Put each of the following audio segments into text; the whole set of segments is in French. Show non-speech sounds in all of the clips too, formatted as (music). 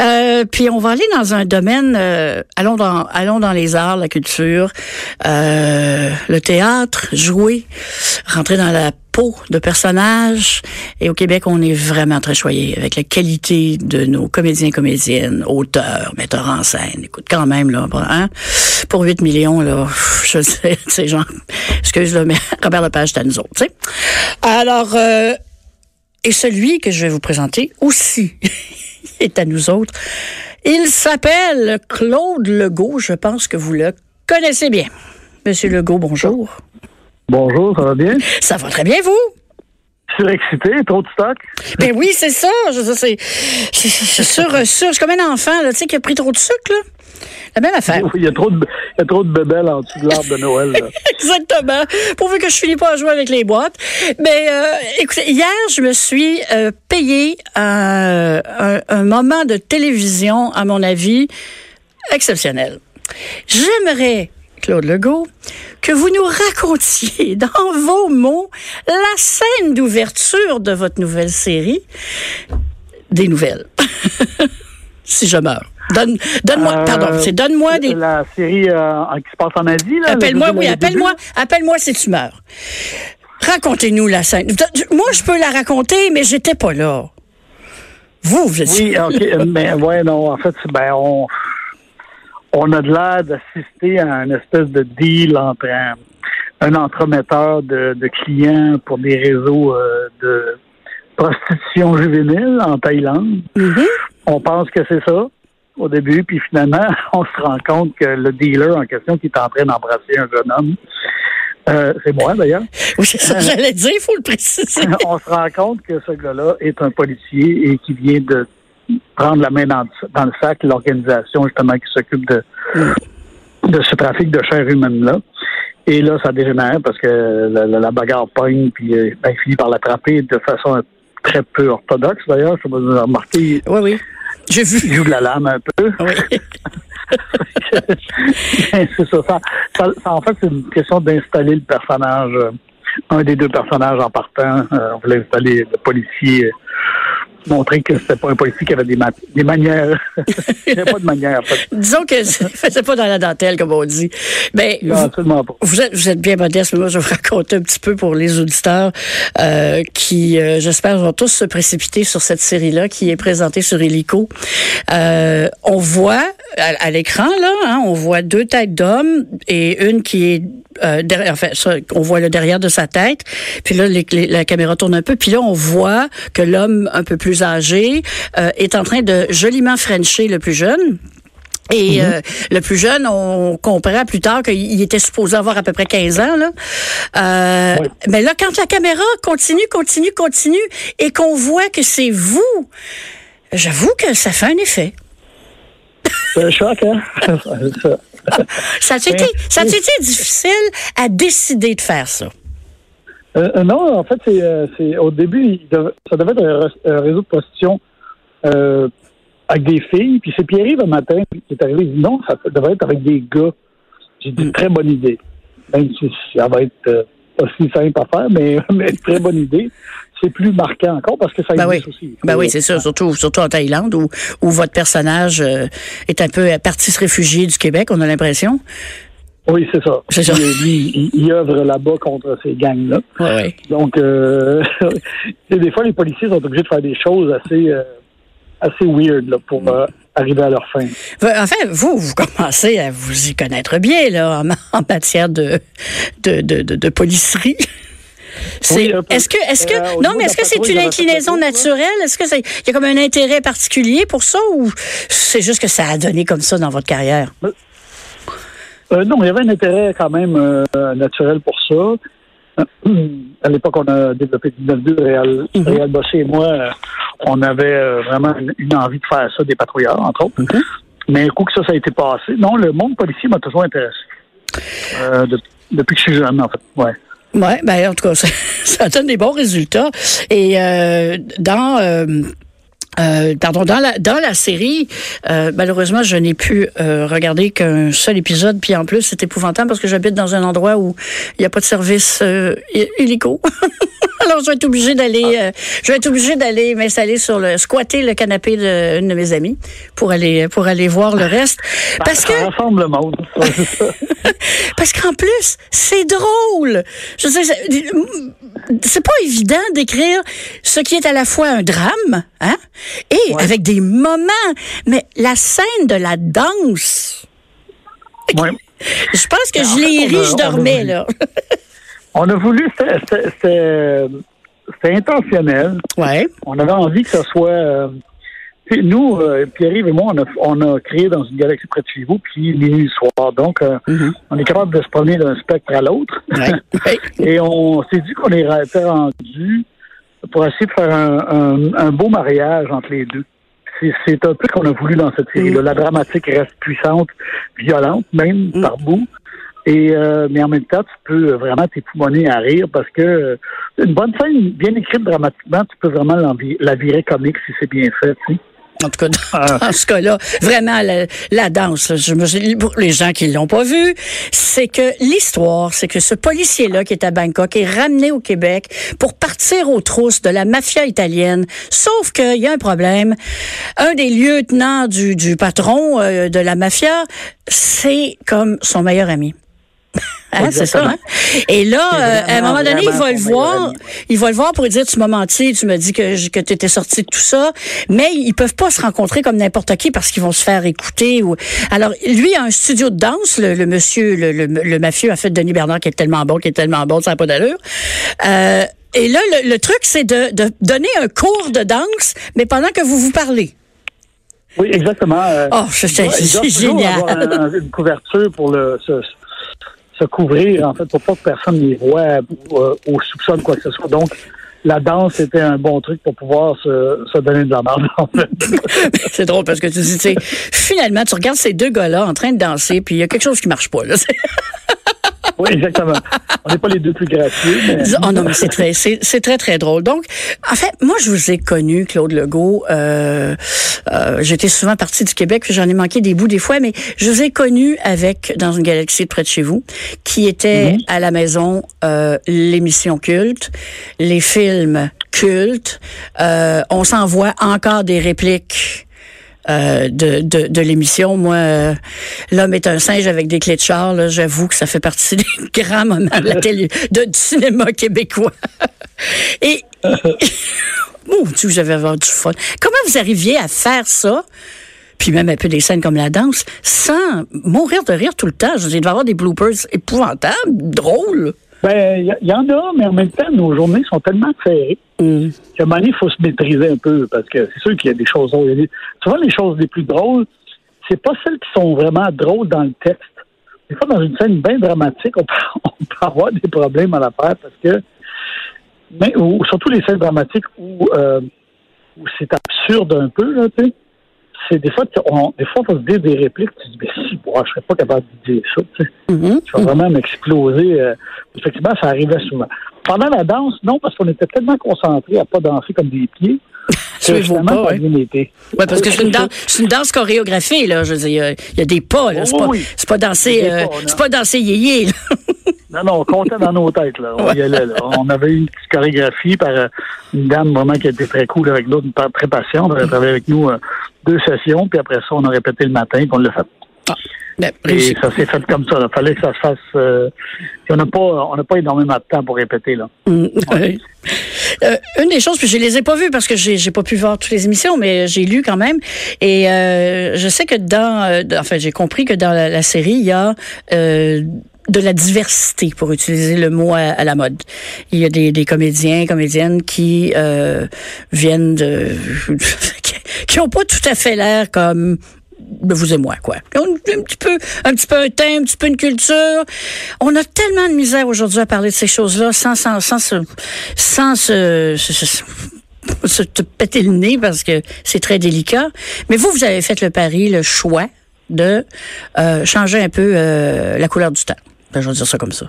Euh, puis on va aller dans un domaine, euh, allons dans allons dans les arts, la culture, euh, le théâtre, jouer, rentrer dans la peau de personnages. Et au Québec, on est vraiment très choyé avec la qualité de nos comédiens, comédiennes, auteurs, metteurs en scène. Écoute, quand même là, hein, pour 8 millions là, je sais, (laughs) c'est genre, excuse-le, mais (laughs) Robert Lepage, c'est à nous autres. Tu sais. Alors. et celui que je vais vous présenter aussi (laughs) (laughs) est à nous autres. Il s'appelle Claude Legault. Je pense que vous le connaissez bien. Monsieur Legault, bonjour. Bonjour, ça va bien? Ça va très bien, vous? Surexcité, trop de stock? Ben oui, c'est ça. Je, c'est, sur, sur, je comme un enfant, là, tu sais, qui a pris trop de sucre, là. La même affaire. Il y a trop de, il y a trop de bébelles en dessous de l'arbre de Noël. Là. (laughs) Exactement. Pourvu que je finis pas à jouer avec les boîtes. Mais euh, écoutez, hier, je me suis euh, payé un, un, un moment de télévision, à mon avis, exceptionnel. J'aimerais Claude Legault, que vous nous racontiez (laughs) dans vos mots la scène d'ouverture de votre nouvelle série. Des nouvelles. (laughs) si je meurs. Donne, donne-moi, Euh, pardon, c'est donne-moi des. La série euh, qui se passe en Asie, là. Appelle-moi, le- oui, le appelle-moi, appelle-moi si tu meurs. Racontez-nous la scène. Moi, je peux la raconter, mais j'étais pas là. Vous, vous début. Oui, OK. mais ouais, non, en fait, c'est- ben, on, on a de l'air d'assister à une espèce de deal entre un, un entremetteur de, de clients pour des réseaux euh, de prostitution juvénile en Thaïlande. Mhm. On pense que c'est ça au début, puis finalement, (laughs) on se rend compte que le dealer en question qui est en train d'embrasser un jeune homme, euh, c'est moi d'ailleurs, (laughs) Oui, c'est ça que j'allais dire, il faut le préciser. (laughs) on se rend compte que ce gars-là est un policier et qui vient de prendre la main dans, le- dans le sac l'organisation justement qui s'occupe de, de ce trafic de chair humaine-là. Et là, ça dégénère parce que la, la- la bagarre pogne, puis euh, ben, il finit par l'attraper de façon très peu orthodoxe d'ailleurs. Je sais pas si vous avez remarqué, Oui, oui. J'ai il vu. joue de la lame un peu. Oui. (laughs) (laughs) c'est ça, ça, ça- En fait, c'est une question d'installer le personnage, euh, un des deux personnages en partant. Euh, on voulait installer le policier, montrer que c'était pas un policier qui avait des, ma- des manières. (laughs) Il n'y avait pas de manière, en fait. Disons que (laughs) faisait pas dans la dentelle, comme on dit. Mais Non, vous, absolument pas. vous êtes, vous êtes bien modeste, mais moi, je vais vous raconter un petit peu pour les auditeurs euh, qui, euh, j'espère, vont tous se précipiter sur cette série-là qui est présentée sur Helico. Euh, on voit à, à l'écran, là, hein, on voit deux têtes d'hommes et une qui est euh, derrière, enfin, ça, on voit le derrière de sa tête. Puis là, les- les- la caméra tourne un peu. Puis là, on voit que l'homme un peu plus âgé euh, est en train de joliment frencher le plus jeune. Et euh, le plus jeune, on comprend plus tard qu'il il était supposé avoir à peu près 15 ans. Là. Euh, Oui. Mais là, quand la caméra continue, continue, continue, et qu'on voit que c'est vous, j'avoue que ça fait un effet. C'est un choc, hein? (laughs) Ça. Ça a été, ça a été difficile à décider de faire ça? Euh, non, en fait, c'est, euh, au début, ça devait être un, réseau de prostitution euh, avec des filles. Puis c'est Pierre-Yves un matin qui est arrivé. Il dit non, ça devrait être avec des gars. J'ai dit très bonne idée. Même si ça va être pas si simple à faire, mais, (laughs) mais très bonne idée. C'est plus marquant encore parce que ça Ben oui, aussi. ben oui, c'est sûr, surtout, surtout en Thaïlande où, où votre personnage euh, est un peu parti se réfugier du Québec, on a l'impression. Oui, c'est ça. C'est ça. Lui, il, il œuvre là-bas contre ces gangs-là. Donc, euh, (laughs) des fois, les policiers sont obligés de faire des choses assez, euh, assez weird là, pour euh, arriver à leur fin. Enfin, vous, vous commencez à vous y connaître bien là, en, en matière de, de, de, de, de policerie. C'est, Oui, est-ce que, est-ce que, Euh, non, mais est-ce que c'est une inclinaison naturelle? Est-ce que c'est, il y a comme un intérêt particulier pour ça ou c'est juste que ça a donné comme ça dans votre carrière? Euh, non, il y avait un intérêt quand même euh, naturel pour ça. (clears throat) À l'époque, on a développé 19-2, Réal, Mhm. Réal Bossé et moi, euh, on avait euh, vraiment une, envie de faire ça, des patrouilleurs, entre autres. Mais un coup que ça, ça a été passé, non, le monde policier m'a toujours intéressé. Euh, de- depuis que je suis jeune, en fait. Ouais. Ouais, ben en tout cas, (laughs) ça, ça donne des bons résultats. Et euh, dans euh, euh, pardon, dans la dans la série, euh, malheureusement, je n'ai pu euh, regarder qu'un seul épisode. Puis en plus, c'est épouvantable parce que j'habite dans un endroit où il n'y a pas de service euh, hé- hélico. (laughs) Alors, je vais être obligée d'aller, euh, je vais être obligée d'aller m'installer sur le squatter le canapé d'une de mes amies pour aller pour aller voir le reste. (laughs) Parce que Ça rassemble le monde. Parce qu'en plus, c'est drôle. Je sais, c'est- pas évident d'écrire ce qui est à la fois un drame, hein, Ouais. avec des moments. Mais la scène de la danse, Ouais. je pense que Mais en je l'ai ri, je dormais, là. (laughs) On a voulu, c'était- intentionnel. Ouais. On avait envie que ce soit. euh, nous, euh, Pierre-Yves et moi, on a, on a créé dans une galaxie près de chez vous, puis minuit soir. Donc, euh, Mhm. on est capable de se promener d'un spectre à l'autre. Ouais. (laughs) Et on s'est dit qu'on était rendu pour essayer de faire un, un- un beau mariage entre les deux. C'est- un peu ce qu'on a voulu dans cette série-là. La dramatique reste puissante, violente, même Mm. par bout. Et euh, mais en même temps, tu peux vraiment t'époumoner à rire parce que euh, une bonne scène bien écrite dramatiquement, tu peux vraiment la virer comique si c'est bien fait. tu sais. En tout cas, dans, dans ce cas-là, vraiment, la, la danse, là, je me, pour les gens qui l'ont pas vu, c'est que l'histoire, c'est que ce policier-là qui est à Bangkok est ramené au Québec pour partir aux trousses de la mafia italienne. Sauf qu'il y a un problème. Un des lieutenants du, du patron euh, de la mafia, c'est comme son meilleur ami. Hein, c'est ça, hein? Et là, euh, à un moment donné, il va le voir, il va le voir pour lui dire tu m'as menti, tu m'as dit que, que tu étais sorti de tout ça, mais ils peuvent pas se rencontrer comme n'importe qui parce qu'ils vont se faire écouter. Ou... Alors, lui a un studio de danse, le, le monsieur, le, le, le mafieux a fait Denis Bernard qui est tellement bon, qui est tellement bon, ça n'a pas d'allure. Euh, et là, le, truc, c'est de, de donner un cours de danse, mais pendant que vous vous parlez. Oui, exactement. euh, Oh, c'est génial. avoir un- une couverture pour le, se couvrir, en fait, pour pas que personne les voit ou, euh, ou soupçonne quoi que ce soit. Donc, la danse était un bon truc pour pouvoir se, se donner de la marge, (laughs) en fait. (laughs) C'est drôle parce que tu dis, tu sais, finalement, tu regardes ces deux gars-là en train de danser, puis il y a quelque chose qui marche pas. Là. (laughs) oui, exactement. On n'est pas les deux plus gracieux, mais... Oh non, mais c'est très, c'est, c'est très, très drôle. Donc, en fait, moi, je vous ai connu, Claude Legault. Euh, euh, j'étais souvent partie du Québec, puis j'en ai manqué des bouts des fois, mais je vous ai connu avec, dans une galaxie près de chez vous, qui était à la maison euh, l'émission culte, les films cultes. Euh, on s'envoie encore des répliques. Euh, de, de, de l'émission. Moi, euh, l'homme est un singe avec des clés de char. J'avoue que ça fait partie (laughs) des grands moments de la télé, de, cinéma québécois. Et (laughs) mon Dieu, j'avais du fun. Comment vous arriviez à faire ça? Puis même un peu des scènes comme la danse, sans mourir de rire tout le temps. Je veux avoir des bloopers épouvantables, drôles. Ben, il y, y en a, mais en même temps, nos journées sont tellement serrées Hum. qu'à un moment donné, il faut se maîtriser un peu, parce que c'est sûr qu'il y a des choses drôles. Souvent, les choses les plus drôles, c'est pas celles qui sont vraiment drôles dans le texte. Des fois, dans une scène bien dramatique, on peut, (laughs) on peut avoir des problèmes à la faire parce que, mais, ou, surtout les scènes dramatiques où, euh, où c'est absurde un peu, là, tu sais. C'est des fois, on, des fois, on va se dire des répliques, tu te dis, mais si, moi, je serais pas capable de dire ça, tu sais. Mhm. Je vais vraiment m'exploser. euh, effectivement, ça arrivait souvent. Pendant la danse, non, parce qu'on était tellement concentrés à pas danser comme des pieds. (laughs) vos finalement, pas, ça a ouais. parce que c'est une danse, c'est une danse chorégraphiée, là. Je veux dire, il y a- il y, a des pas, là. C'est pas, oui. c'est pas danser, euh, pas, c'est pas danser yéyé. (laughs) Non, non, on comptait dans nos têtes. Là. On y allait. Là. On avait une petite chorégraphie par euh, une dame vraiment qui était très cool avec nous, très patiente. Elle a travaillé avec nous euh, deux sessions, puis après ça, on a répété le matin, puis on l'a fait. Ben, Et ça s'est fait comme ça. Il fallait que ça se fasse. euh, on n'a pas, on n'a pas énormément de temps pour répéter. Là. Mm. (laughs) Euh, une des choses, puis je les ai pas vues parce que j'ai j'ai pas pu voir toutes les émissions, mais j'ai lu quand même. Et euh, je sais que dans, enfin, j'ai compris que dans la, la série, il y a de la diversité, pour utiliser le mot à, à la mode. Il y a des, des comédiens, comédiennes qui euh, viennent de, (laughs) qui ont pas tout à fait l'air comme de vous et moi, quoi. Ont un petit peu, un petit peu un thème, un petit peu une culture. On a tellement de misère aujourd'hui à parler de ces choses-là sans, sans, sans se, sans se, se- se- se te péter le nez parce que c'est très délicat. Mais vous, vous avez fait le pari, le choix de euh, changer un peu euh, la couleur du temps. Ben, je vais dire ça comme ça.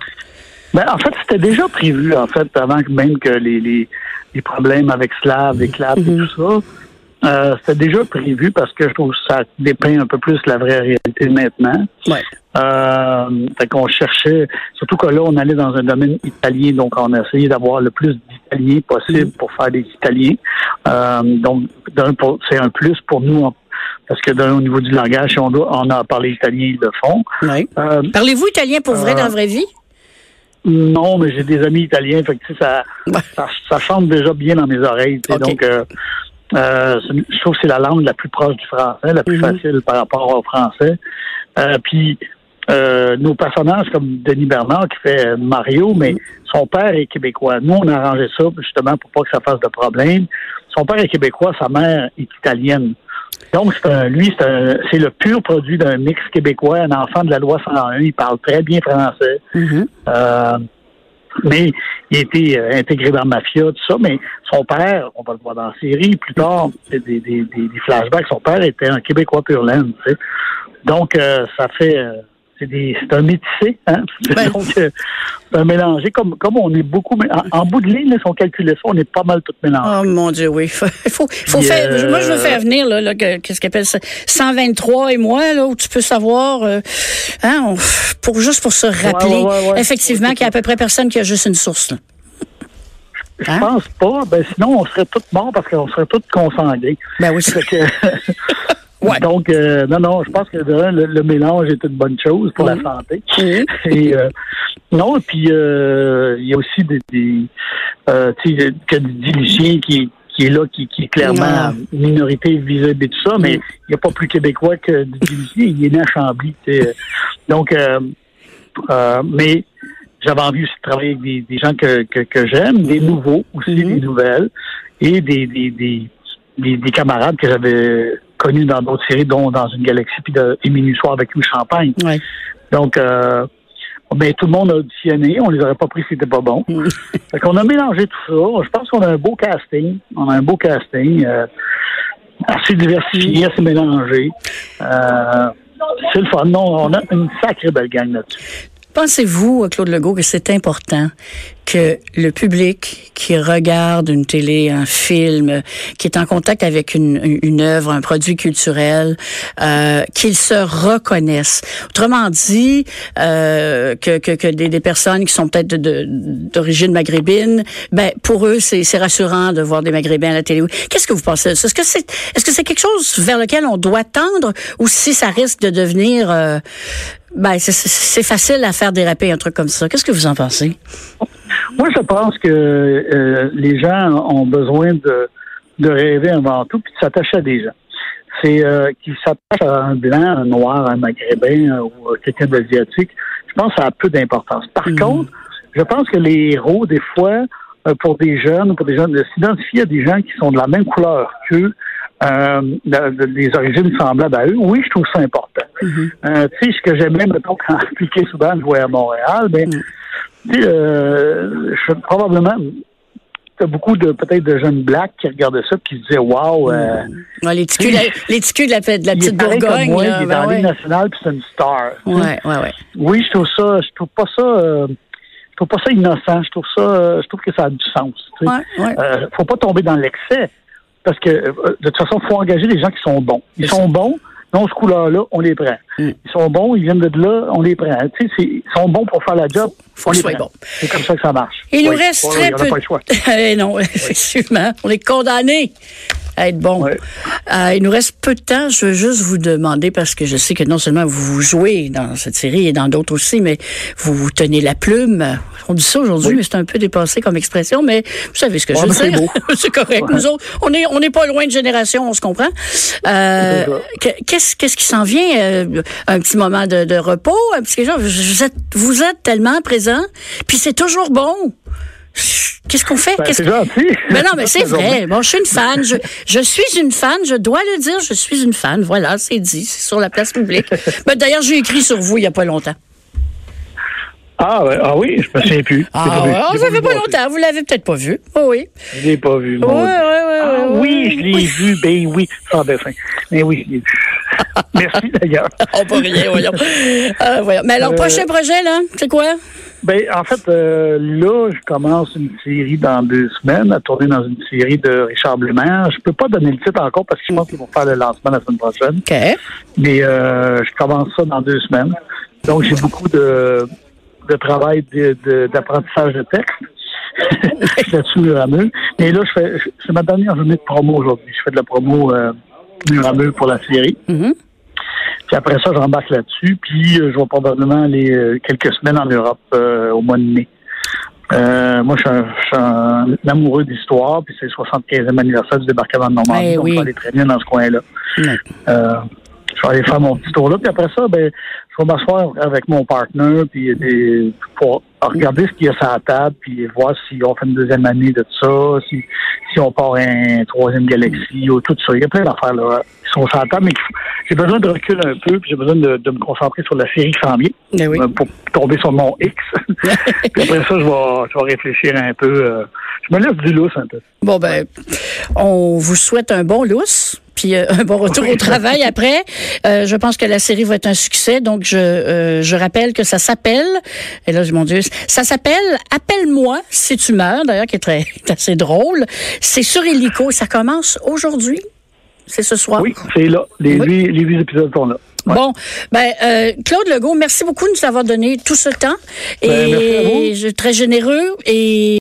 Ben, en fait, c'était déjà prévu, en fait, avant même que les, les, les problèmes avec Slav, Éclate et tout ça. Euh, c'était déjà prévu parce que je trouve que ça dépeint un peu plus la vraie réalité maintenant. Ouais. Euh, fait qu'on cherchait, surtout que là, on allait dans un domaine italien, donc on a essayé d'avoir le plus d'Italiens possible pour faire des Italiens. Euh, donc, c'est un plus pour nous, en- parce que d'un, au niveau du langage, on, doit, on a parlé italien, ils le font. Ouais. Euh, Parlez-vous italien pour vrai Euh, dans la vraie vie? non, mais j'ai des amis italiens, fait que tu sais, ça, ça, ça chante déjà bien dans mes oreilles. tu sais. Ok. Donc, euh, euh, je trouve que c'est la langue la plus proche du français, la plus Mhm. facile par rapport au français. Euh, puis, euh, nos personnages comme Denis Bernard qui fait Mario, mais Mhm. son père est québécois. Nous, on a arrangé ça justement pour pas que ça fasse de problème. Son père est québécois, sa mère est italienne. Donc, c'est un, lui, c'est un- c'est le pur produit d'un mix québécois, un enfant de la loi 101. Il parle très bien français. Mhm. Euh, mais il a été euh, intégré dans la mafia, tout ça. Mais son père, on va le voir dans la série, plus tard, des, des, des flashbacks, son père était un Québécois pur laine. tu sais. Donc, euh, ça fait... euh, c'est des- c'est un métissé, hein? (laughs) Ben. Donc, euh, c'est un mélangé. Comme, comme on est beaucoup... En, en bout de ligne, là, si on calculait ça, on est pas mal tout mélangé. Oh mon Dieu, oui. (laughs) Faut, faut, faire. euh, Moi, je veux faire venir là, là, que- qu'est-ce qu'appelle ça, 123 et moi là, où tu peux savoir, euh, hein, on- pour juste pour se rappeler, ouais, ouais, ouais. effectivement, qu'il y a à peu près personne qui a juste une source. Là. Je Hein? pense pas. Ben, sinon, on serait tous morts parce qu'on serait tous consangués. Ben oui, que- (laughs) Ouais. Donc, euh, non, non, je pense que le, le mélange est une bonne chose pour la santé. Et euh, non, puis euh, il y a aussi des, des euh, tu sais, que du qui, qui est là, qui, qui est clairement Non. minorité vis-à-vis de tout ça, mais il n'y a pas plus québécois que du Lucien. Il est né à Chambly. tu sais. Donc, euh, euh, mais j'avais envie aussi de travailler avec des, des gens que, que, que j'aime, des nouveaux aussi, Mhm. des nouvelles, et des, des, des, des, des camarades que j'avais connus dans d'autres séries, dont dans une galaxie, puis de Émilie Soir avec Louis Champagne. Ouais. Donc, euh, ben, tout le monde a auditionné. On les aurait pas pris si c'était pas bon. Mhm. (laughs) Fait qu'on a mélangé tout ça. Je pense qu'on a un beau casting. On a un beau casting. euh, assez diversifié, assez mélangé. Euh, c'est le fun. Non, on a une sacrée belle gang là-dessus. Pensez-vous, Claude Legault, que c'est important que le public qui regarde une télé, un film, qui est en contact avec une, une- œuvre, un produit culturel, euh, qu'il se reconnaisse? Autrement dit, euh, que, que, que des, des personnes qui sont peut-être d'origine maghrébine, ben pour eux c'est rassurant de voir des maghrébins à la télé. Qu'est-ce que vous pensez? Est-ce que c'est est-ce que c'est quelque chose vers lequel on doit tendre ou si ça risque de devenir euh, ben, c'est- facile à faire déraper un truc comme ça. Qu'est-ce que vous en pensez? Moi, je pense que euh, les gens ont besoin de, de rêver avant tout puis de s'attacher à des gens. C'est euh, qu'ils s'attachent à un blanc, un noir, un maghrébin euh, ou euh, quelqu'un d'asiatique. Je pense que ça a peu d'importance. Par Mhm. contre, je pense que les héros, des fois, pour des jeunes, pour des jeunes, de s'identifier à des gens qui sont de la même couleur qu'eux, euh, de- de- des origines semblables à eux, oui, je trouve ça important. Euh, tu sais, ce que j'aimais, mettons, quand (laughs) Piquet Souban jouait à Montréal, ben, Mm. tu sais, euh, je, probablement, t'as beaucoup de, peut-être de jeunes blacks qui regardaient ça qui se disaient, wow, euh, Ouais, les ticus, la, les ticus de la, de la petite Bourgogne. moi, là, il est ben dans la ouais. Nationale puis c'est une star. Ouais, ouais, ouais. Oui, je trouve ça, je trouve pas ça, euh, je trouve pas ça innocent. Je trouve ça, euh, je trouve que ça a du sens. tu sais. Ouais, ouais. Euh, faut pas tomber dans l'excès parce que euh, de toute façon, faut engager des gens qui sont bons. Ils sont bons, non, ce couleur-là, on les prend. Mm. Ils sont bons, ils viennent de là, on les prend. Tu sais, ils sont bons pour faire la job. Faut on que les prend. bon. C'est comme ça que ça marche. Il nous Oui. reste Oui, très on peu. pas le choix. (laughs) Eh non, (laughs) effectivement, on est condamnés à être bon. Ouais. Euh, il nous reste peu de temps. Je veux juste vous demander parce que je sais que non seulement vous, jouez dans cette série et dans d'autres aussi, mais vous, vous tenez la plume. On dit ça aujourd'hui, Oui. mais c'est un peu dépassé comme expression. Mais vous savez ce que Ouais, je veux c'est dire. (laughs) c'est correct. Ouais. Nous autres, on est on n'est pas loin de génération, on se comprend. Euh, qu'est-ce qu'est-ce qui s'en vient? Euh, Un petit moment de, de repos, un petit quelque chose. Vous êtes vous êtes tellement présent, puis c'est toujours bon. Qu'est-ce qu'on fait? Ben, c'est gentil. mais non, mais c'est vrai. Bon, je suis une fan. Je, je suis une fan. Je dois le dire. Je suis une fan. Voilà, c'est dit. C'est sur la place publique. (laughs) Ben, D'ailleurs, j'ai écrit sur vous il n'y a pas longtemps. Ah, ouais, ah oui, je me souviens plus. Ah, ouais, J'ai ça fait pas longtemps. Vous l'avez peut-être pas vu. Oh, oui. Je l'ai pas vu. Mon ouais, ouais, Ah oui, je l'ai vu, ben oui, sans dessin. Mais oui, je l'ai vu. (laughs) Merci d'ailleurs. On peut rien, voyons. Euh, (laughs) voyons. Mais alors, Euh, prochain projet, là, c'est quoi? Ben, en fait, euh, là, je commence une série dans deux semaines, à tourner dans une série de Richard Blumer. Je peux pas donner le titre encore parce que je pense qu'ils vont faire le lancement la semaine prochaine. OK. Mais euh, je commence ça dans deux semaines. Donc, j'ai beaucoup de, de travail de- de- d'apprentissage de, texte là-dessus, (laughs) mur à mur. Mais là, je fais, c'est ma dernière journée de promo aujourd'hui. Je fais de la promo euh, mur à mur pour la série. Mhm. Puis après ça, j'embarque là-dessus. Puis euh, je vais probablement aller euh, quelques semaines en Europe euh, au mois de mai. Euh, moi, je suis un, je suis un amoureux d'histoire, puis c'est le 75e anniversaire du débarquement de Normandie, Eh donc oui. je vais aller très bien dans ce coin-là. Euh, je vais aller faire mon petit tour là, puis après ça, ben, je vais m'asseoir avec mon partner, puis pour regarder ce qu'il y a sur la table, puis voir si on fait une deuxième année de ça, si, si on part un troisième galaxie ou tout ça. Il y a plein d'affaires là qui sont sur la table, mais j'ai besoin de recul un peu, puis j'ai besoin de, de me concentrer sur la série qui s'en vient, oui. euh, pour tomber sur mon X. (laughs) puis après ça, je vais, je vais réfléchir un peu. euh, je me laisse du lousse un peu. Bon, ben, on vous souhaite un bon lousse. Puis euh, un (laughs) bon retour au travail après. Euh, je pense que la série va être un succès. Donc, je, euh, je rappelle que ça s'appelle, et là, mon Dieu, ça s'appelle Appelle-moi si tu meurs, d'ailleurs, qui est, très, (laughs) assez drôle. C'est sur Helico. Ça commence aujourd'hui? C'est ce soir? Oui, c'est là. Les, Oui. huit, les huit épisodes sont là. Ouais. Bon, ben euh, Claude Legault, merci beaucoup de nous avoir donné tout ce temps Ben, merci à vous. et très généreux et